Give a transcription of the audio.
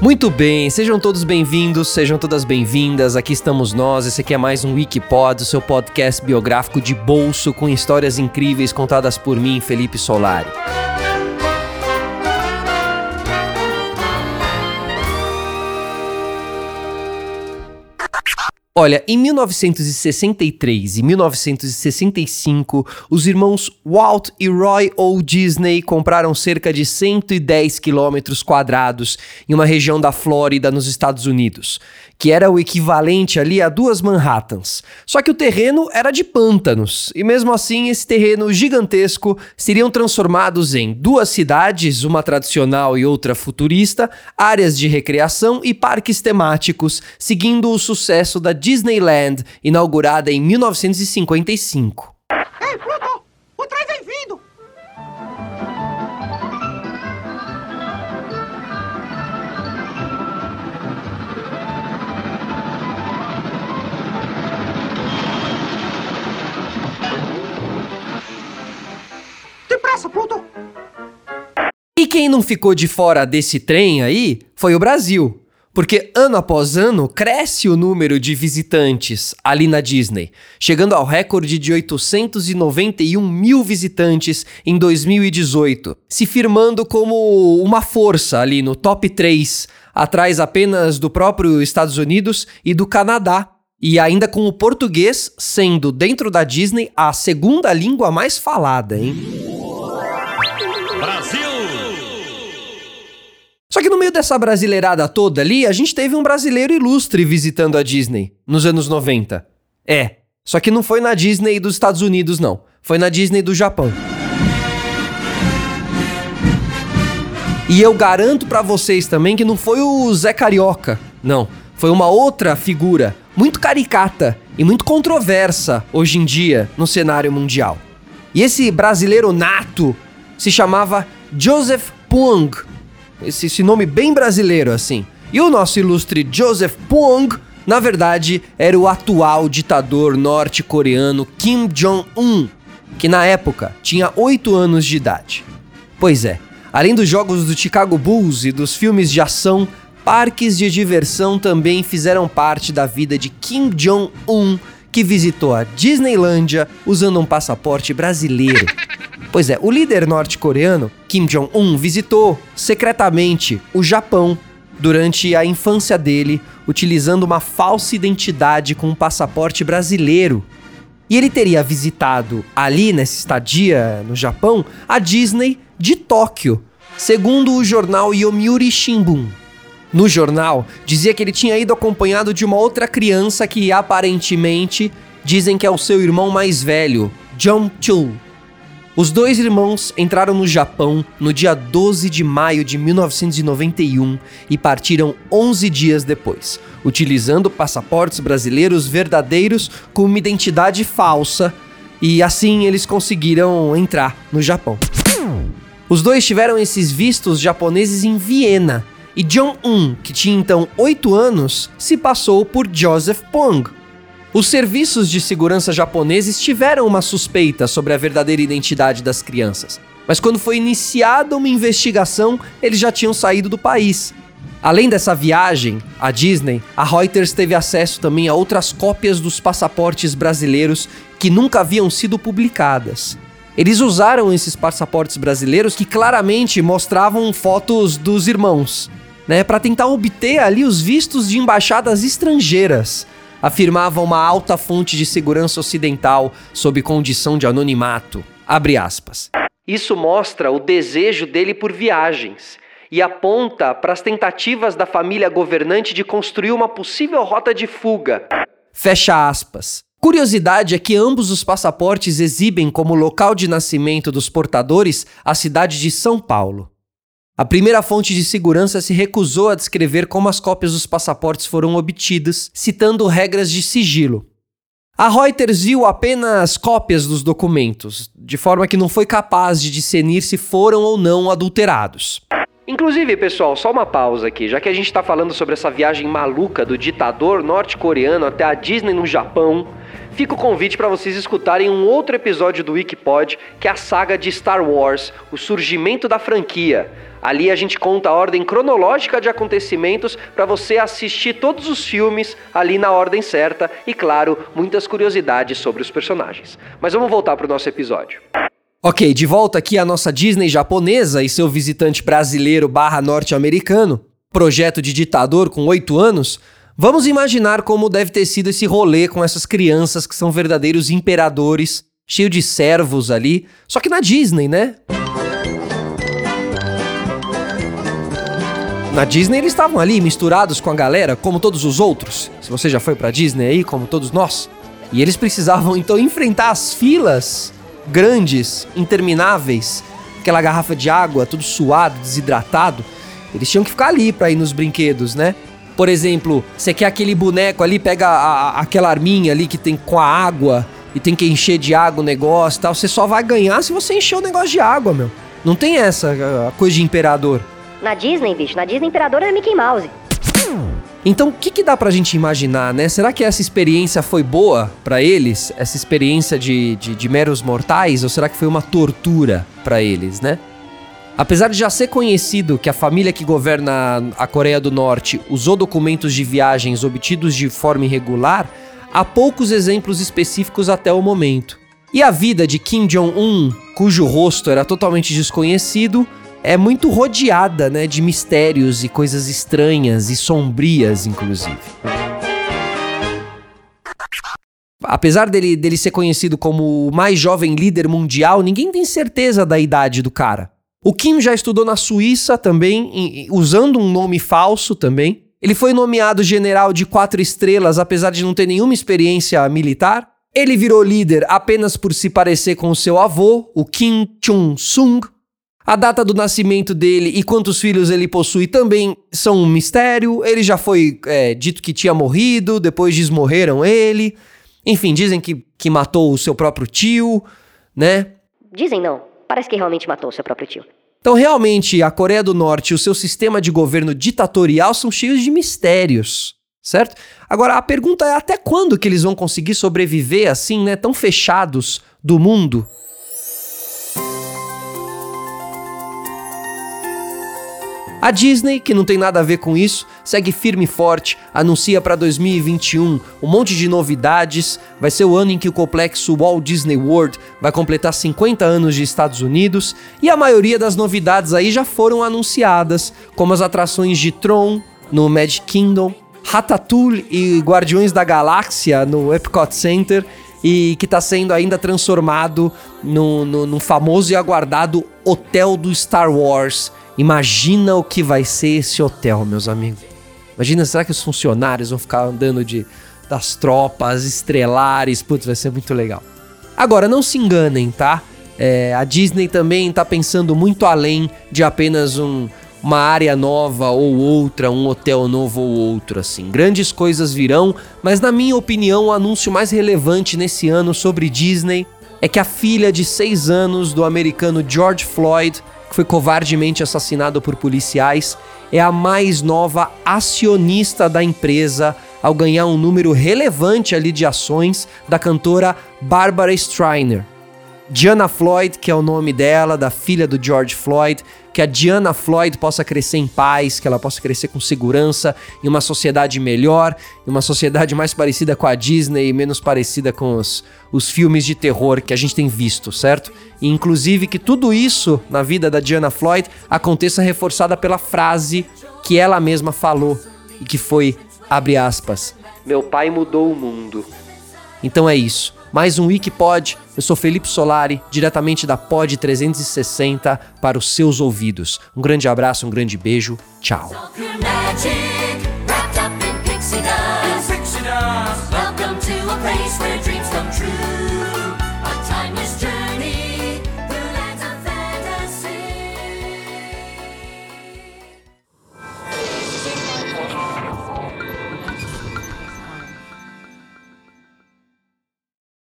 Muito bem, sejam todos bem-vindos, sejam todas bem-vindas. Aqui estamos nós. Esse aqui é mais um Wikipod, seu podcast biográfico de bolso com histórias incríveis contadas por mim, Felipe Solari. Olha, em 1963 e 1965, os irmãos Walt e Roy O. Disney compraram cerca de 110 quilômetros quadrados em uma região da Flórida, nos Estados Unidos que era o equivalente ali a duas Manhattans. Só que o terreno era de pântanos, e mesmo assim esse terreno gigantesco seriam transformados em duas cidades, uma tradicional e outra futurista, áreas de recreação e parques temáticos, seguindo o sucesso da Disneyland, inaugurada em 1955. E quem não ficou de fora desse trem aí foi o Brasil. Porque ano após ano cresce o número de visitantes ali na Disney, chegando ao recorde de 891 mil visitantes em 2018, se firmando como uma força ali no top 3, atrás apenas do próprio Estados Unidos e do Canadá, e ainda com o português sendo dentro da Disney a segunda língua mais falada, hein? Só que no meio dessa brasileirada toda ali, a gente teve um brasileiro ilustre visitando a Disney nos anos 90. É, só que não foi na Disney dos Estados Unidos, não. Foi na Disney do Japão. E eu garanto para vocês também que não foi o Zé Carioca, não. Foi uma outra figura, muito caricata e muito controversa hoje em dia no cenário mundial. E esse brasileiro nato se chamava Joseph Puang esse, esse nome bem brasileiro assim. E o nosso ilustre Joseph Puong, na verdade, era o atual ditador norte-coreano Kim Jong-un, que na época tinha 8 anos de idade. Pois é, além dos jogos do Chicago Bulls e dos filmes de ação, parques de diversão também fizeram parte da vida de Kim Jong-un, que visitou a Disneylândia usando um passaporte brasileiro. Pois é, o líder norte-coreano, Kim Jong-un, visitou secretamente o Japão durante a infância dele, utilizando uma falsa identidade com um passaporte brasileiro. E ele teria visitado ali nessa estadia no Japão a Disney de Tóquio, segundo o jornal Yomiuri Shimbun. No jornal, dizia que ele tinha ido acompanhado de uma outra criança que aparentemente dizem que é o seu irmão mais velho, Jong Chul. Os dois irmãos entraram no Japão no dia 12 de maio de 1991 e partiram 11 dias depois, utilizando passaportes brasileiros verdadeiros com uma identidade falsa, e assim eles conseguiram entrar no Japão. Os dois tiveram esses vistos japoneses em Viena, e Jong-un, que tinha então 8 anos, se passou por Joseph Pong, os serviços de segurança japoneses tiveram uma suspeita sobre a verdadeira identidade das crianças, mas quando foi iniciada uma investigação, eles já tinham saído do país. Além dessa viagem à Disney, a Reuters teve acesso também a outras cópias dos passaportes brasileiros que nunca haviam sido publicadas. Eles usaram esses passaportes brasileiros que claramente mostravam fotos dos irmãos, né, para tentar obter ali os vistos de embaixadas estrangeiras afirmava uma alta fonte de segurança ocidental sob condição de anonimato. Abre aspas. Isso mostra o desejo dele por viagens e aponta para as tentativas da família governante de construir uma possível rota de fuga. Fecha aspas. Curiosidade é que ambos os passaportes exibem como local de nascimento dos portadores a cidade de São Paulo. A primeira fonte de segurança se recusou a descrever como as cópias dos passaportes foram obtidas, citando regras de sigilo. A Reuters viu apenas cópias dos documentos, de forma que não foi capaz de discernir se foram ou não adulterados. Inclusive, pessoal, só uma pausa aqui, já que a gente está falando sobre essa viagem maluca do ditador norte-coreano até a Disney no Japão, fica o convite para vocês escutarem um outro episódio do Wikipod, que é a saga de Star Wars, o surgimento da franquia. Ali a gente conta a ordem cronológica de acontecimentos para você assistir todos os filmes ali na ordem certa e, claro, muitas curiosidades sobre os personagens. Mas vamos voltar para o nosso episódio. Ok, de volta aqui a nossa Disney japonesa e seu visitante brasileiro barra norte-americano, projeto de ditador com oito anos. Vamos imaginar como deve ter sido esse rolê com essas crianças que são verdadeiros imperadores, cheio de servos ali, só que na Disney, né? Na Disney eles estavam ali misturados com a galera, como todos os outros. Se você já foi pra Disney aí, como todos nós. E eles precisavam então enfrentar as filas grandes, intermináveis, aquela garrafa de água, tudo suado, desidratado. Eles tinham que ficar ali para ir nos brinquedos, né? Por exemplo, você quer aquele boneco ali, pega a, a, aquela arminha ali que tem com a água e tem que encher de água o negócio e tal. Você só vai ganhar se você encher o negócio de água, meu. Não tem essa a coisa de imperador. Na Disney, bicho, na Disney Imperador é Mickey Mouse. Então, o que, que dá pra gente imaginar, né? Será que essa experiência foi boa para eles? Essa experiência de, de, de, meros mortais? Ou será que foi uma tortura para eles, né? Apesar de já ser conhecido que a família que governa a Coreia do Norte usou documentos de viagens obtidos de forma irregular, há poucos exemplos específicos até o momento. E a vida de Kim Jong-un, cujo rosto era totalmente desconhecido, é muito rodeada, né, de mistérios e coisas estranhas e sombrias, inclusive. Apesar dele, dele ser conhecido como o mais jovem líder mundial, ninguém tem certeza da idade do cara. O Kim já estudou na Suíça também, usando um nome falso também. Ele foi nomeado general de quatro estrelas, apesar de não ter nenhuma experiência militar. Ele virou líder apenas por se parecer com seu avô, o Kim Chung-sung, a data do nascimento dele e quantos filhos ele possui também são um mistério. Ele já foi é, dito que tinha morrido, depois desmorreram ele. Enfim, dizem que, que matou o seu próprio tio, né? Dizem não. Parece que realmente matou seu próprio tio. Então, realmente, a Coreia do Norte e o seu sistema de governo ditatorial são cheios de mistérios, certo? Agora, a pergunta é até quando que eles vão conseguir sobreviver assim, né, tão fechados do mundo? A Disney, que não tem nada a ver com isso, segue firme e forte, anuncia para 2021 um monte de novidades. Vai ser o ano em que o complexo Walt Disney World vai completar 50 anos de Estados Unidos e a maioria das novidades aí já foram anunciadas, como as atrações de Tron no Magic Kingdom, Ratatouille e Guardiões da Galáxia no Epcot Center e que está sendo ainda transformado no, famoso e aguardado Hotel do Star Wars Imagina o que vai ser esse hotel, meus amigos. Imagina, será que os funcionários vão ficar andando de das tropas estrelares? Putz, vai ser muito legal. Agora, não se enganem, tá? É, a Disney também está pensando muito além de apenas um, uma área nova ou outra, um hotel novo ou outro, assim. Grandes coisas virão, mas na minha opinião, o anúncio mais relevante nesse ano sobre Disney é que a filha de 6 anos do americano George Floyd que foi covardemente assassinado por policiais, é a mais nova acionista da empresa ao ganhar um número relevante ali de ações da cantora Barbara Streiner. Diana Floyd, que é o nome dela, da filha do George Floyd, que a Diana Floyd possa crescer em paz, que ela possa crescer com segurança, em uma sociedade melhor, em uma sociedade mais parecida com a Disney e menos parecida com os, os filmes de terror que a gente tem visto, certo? E inclusive que tudo isso na vida da Diana Floyd aconteça reforçada pela frase que ela mesma falou e que foi, abre aspas, meu pai mudou o mundo. Então é isso mais um Wikipod. Eu sou Felipe Solari, diretamente da Pod 360 para os seus ouvidos. Um grande abraço, um grande beijo. Tchau. Place where.